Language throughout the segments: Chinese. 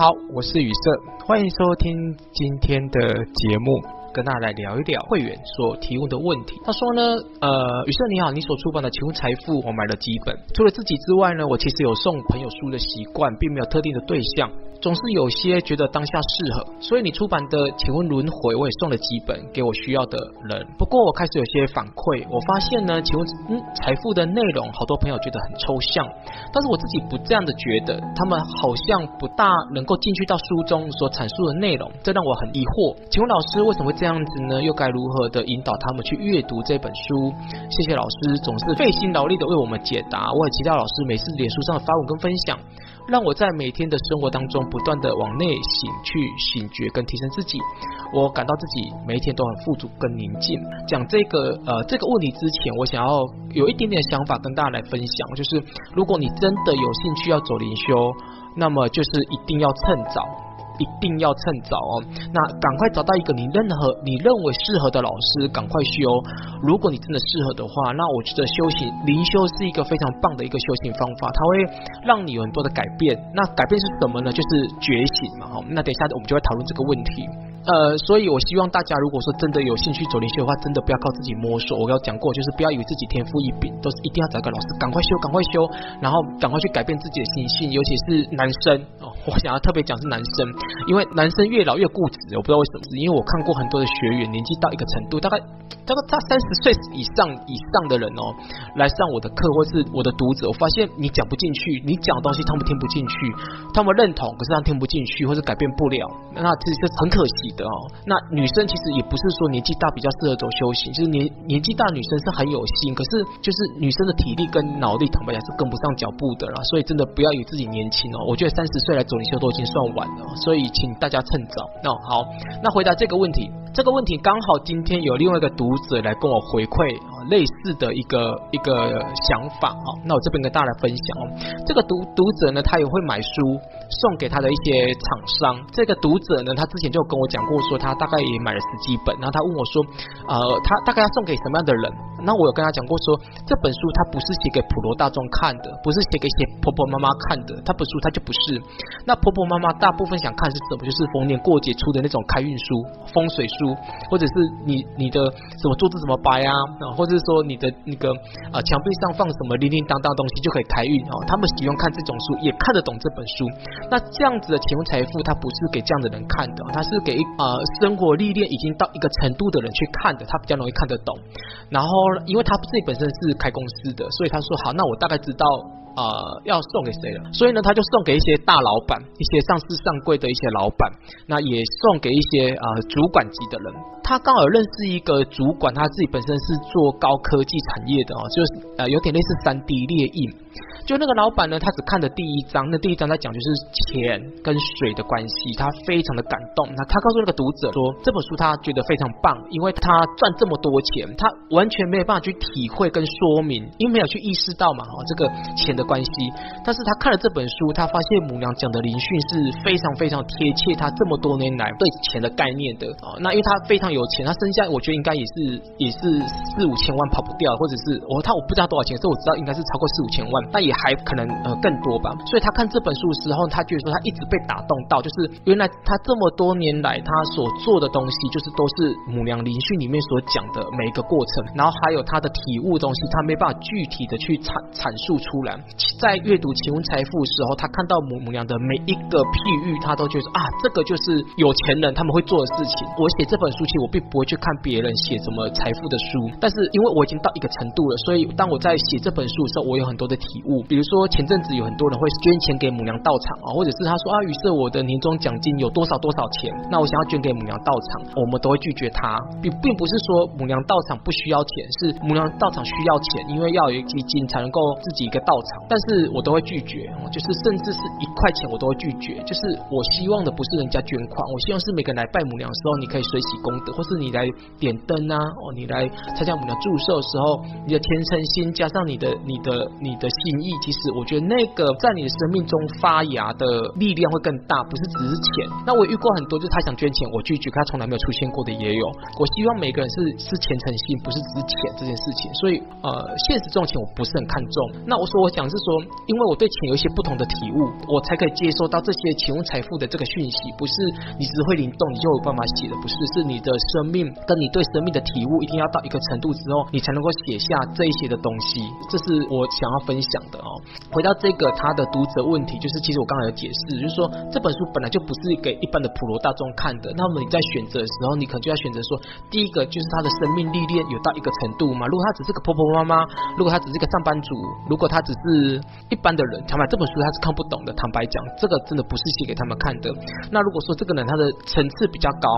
好，我是雨色，欢迎收听今天的节目。跟大家来聊一聊会员所提问的问题。他说呢，呃，雨色你好，你所出版的《请问财富》，我买了几本。除了自己之外呢，我其实有送朋友书的习惯，并没有特定的对象。总是有些觉得当下适合，所以你出版的《请问轮回》，我也送了几本给我需要的人。不过我开始有些反馈，我发现呢，请问嗯，财富的内容，好多朋友觉得很抽象，但是我自己不这样的觉得，他们好像不大能够进去到书中所阐述的内容，这让我很疑惑。请问老师为什么会这样子呢？又该如何的引导他们去阅读这本书？谢谢老师，总是费心劳力的为我们解答。我很期待老师每次脸书上的发文跟分享。让我在每天的生活当中不断的往内省去醒觉跟提升自己，我感到自己每一天都很富足跟宁静。讲这个呃这个问题之前，我想要有一点点想法跟大家来分享，就是如果你真的有兴趣要走灵修，那么就是一定要趁早。一定要趁早哦，那赶快找到一个你任何你认为适合的老师，赶快修。如果你真的适合的话，那我觉得修行灵修是一个非常棒的一个修行方法，它会让你有很多的改变。那改变是什么呢？就是觉醒嘛。好，那等一下我们就会讨论这个问题。呃，所以我希望大家如果说真的有兴趣走灵修的话，真的不要靠自己摸索。我有讲过，就是不要以为自己天赋异禀，都是一定要找个老师，赶快修，赶快修，然后赶快去改变自己的心性，尤其是男生哦。我想要特别讲是男生，因为男生越老越固执，我不知道为什么，因为我看过很多的学员，年纪到一个程度，大概。大概他三十岁以上以上的人哦，来上我的课或是我的读者，我发现你讲不进去，你讲的东西他们听不进去，他们认同可是他听不进去或是改变不了，那这是很可惜的哦。那女生其实也不是说年纪大比较适合走修行，就是年年纪大女生是很有心，可是就是女生的体力跟脑力坦白讲是跟不上脚步的啦，所以真的不要以自己年轻哦，我觉得三十岁来走灵修都已经算晚了，所以请大家趁早。那好，那回答这个问题。这个问题刚好今天有另外一个读者来跟我回馈啊，类似的一个一个想法啊，那我这边跟大家来分享哦。这个读读者呢，他也会买书。送给他的一些厂商，这个读者呢，他之前就跟我讲过，说他大概也买了十几本，然后他问我说，呃，他大概要送给什么样的人？那我有跟他讲过说，这本书他不是写给普罗大众看的，不是写给一些婆婆妈妈看的，他本书他就不是。那婆婆妈妈大部分想看是什么？就是逢年过节出的那种开运书、风水书，或者是你你的什么桌子怎么摆啊，啊或者是说你的那个啊墙壁上放什么叮叮当当东西就可以开运哦。他们喜欢看这种书，也看得懂这本书。那这样子的请问财富，它不是给这样的人看的，它是给呃生活历练已经到一个程度的人去看的，他比较容易看得懂。然后，因为他自己本身是开公司的，所以他说好，那我大概知道呃要送给谁了。所以呢，他就送给一些大老板、一些上市上柜的一些老板，那也送给一些呃主管级的人。他刚好认识一个主管，他自己本身是做高科技产业的哦，就是呃有点类似三 D 列印。就那个老板呢，他只看的第一章，那第一章在讲就是钱跟水的关系，他非常的感动。那他告诉那个读者说，这本书他觉得非常棒，因为他赚这么多钱，他完全没有办法去体会跟说明，因为没有去意识到嘛，哦，这个钱的关系。但是他看了这本书，他发现母娘讲的灵训是非常非常贴切他这么多年来对钱的概念的哦。那因为他非常有钱，他身价我觉得应该也是也是四五千万跑不掉，或者是我他我不知道多少钱，所以我知道应该是超过四五千万，但也。还可能呃更多吧，所以他看这本书的时候，他觉得说他一直被打动到，就是原来他这么多年来他所做的东西，就是都是母娘灵训里面所讲的每一个过程，然后还有他的体悟东西，他没办法具体的去阐阐述出来。在阅读《请问财富》的时候，他看到母母娘的每一个譬喻，他都觉得啊，这个就是有钱人他们会做的事情。我写这本书，其实我并不会去看别人写什么财富的书，但是因为我已经到一个程度了，所以当我在写这本书的时候，我有很多的体悟。比如说前阵子有很多人会捐钱给母娘道场啊，或者是他说啊，于是我的年终奖金有多少多少钱，那我想要捐给母娘道场，我们都会拒绝他，并并不是说母娘道场不需要钱，是母娘道场需要钱，因为要有基金才能够自己一个道场，但是我都会拒绝，就是甚至是一块钱我都会拒绝，就是我希望的不是人家捐款，我希望是每个人来拜母娘的时候，你可以随喜功德，或是你来点灯啊，哦，你来参加母娘祝寿的时候，你的虔诚心加上你的你的你的心意。其实我觉得那个在你的生命中发芽的力量会更大，不是只是钱。那我遇过很多，就是他想捐钱，我拒绝，他从来没有出现过的也有。我希望每个人是是虔诚心，不是只是钱这件事情。所以呃，现实这种钱我不是很看重。那我说我想是说，因为我对钱有一些不同的体悟，我才可以接收到这些请问财富的这个讯息，不是你只会灵动你就有办法写的，不是，是你的生命跟你对生命的体悟一定要到一个程度之后，你才能够写下这一些的东西。这是我想要分享的哦。回到这个他的读者问题，就是其实我刚才有解释，就是说这本书本来就不是给一般的普罗大众看的。那么你在选择的时候，你可能就要选择说，第一个就是他的生命历练有到一个程度嘛。如果他只是个婆婆妈妈，如果他只是个上班族，如果他只是一般的人，坦白这本书他是看不懂的。坦白讲，这个真的不是写给他们看的。那如果说这个人他的层次比较高，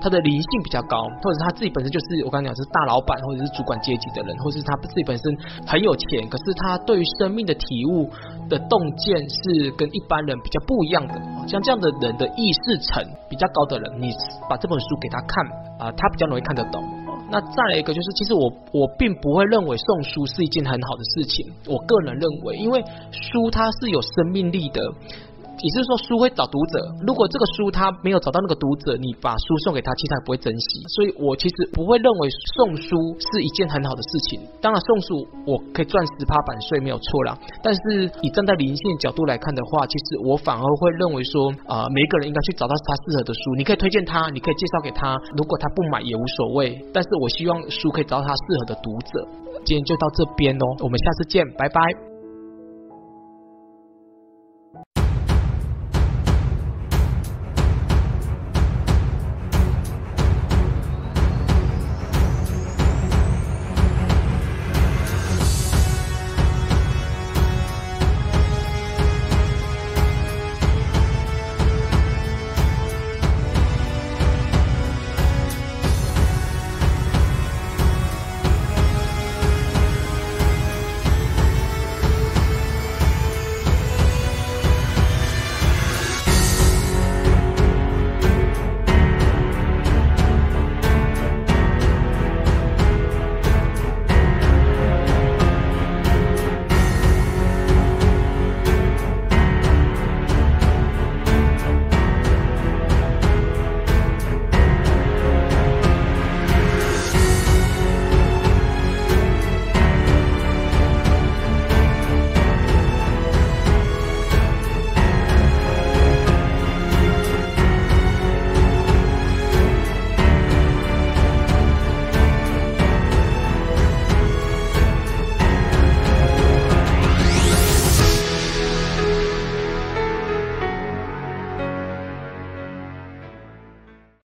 他的灵性比较高，或者是他自己本身就是我刚才讲是大老板或者是主管阶级的人，或者是他自己本身很有钱，可是他对于生命的的体悟的洞见是跟一般人比较不一样的，像这样的人的意识层比较高的人，你把这本书给他看啊、他比较容易看得懂。那再来一个就是，其实我我并不会认为送书是一件很好的事情，我个人认为，因为书它是有生命力的。也就是说，书会找读者。如果这个书他没有找到那个读者，你把书送给他，其实他也不会珍惜。所以我其实不会认为送书是一件很好的事情。当然，送书我可以赚十趴版税没有错啦。但是以站在灵性角度来看的话，其实我反而会认为说，啊、每一个人应该去找到他适合的书。你可以推荐他，你可以介绍给他。如果他不买也无所谓。但是我希望书可以找到他适合的读者。今天就到这边喽，我们下次见，拜拜。